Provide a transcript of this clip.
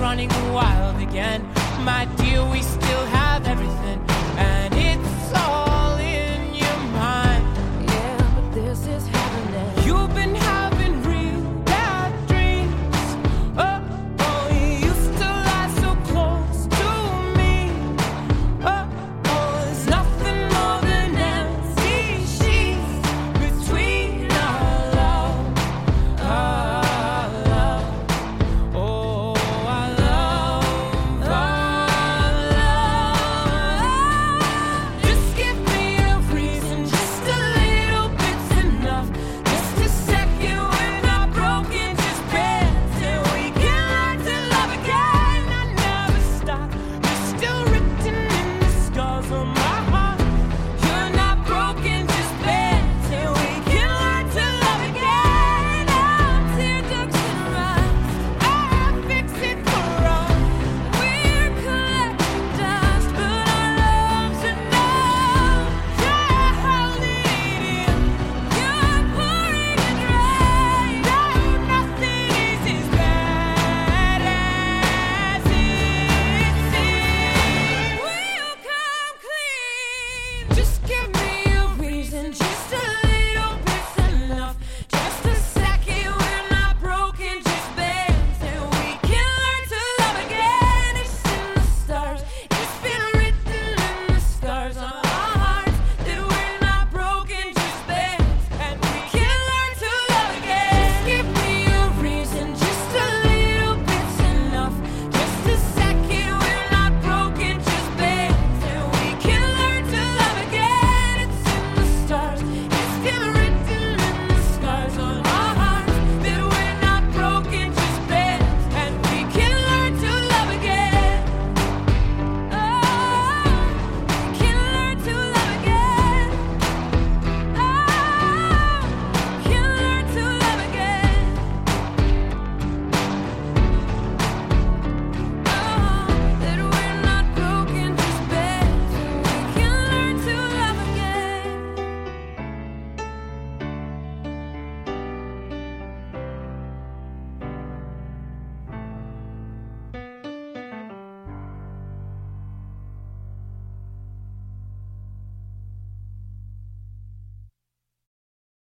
running wild again. My dear, we still have everything.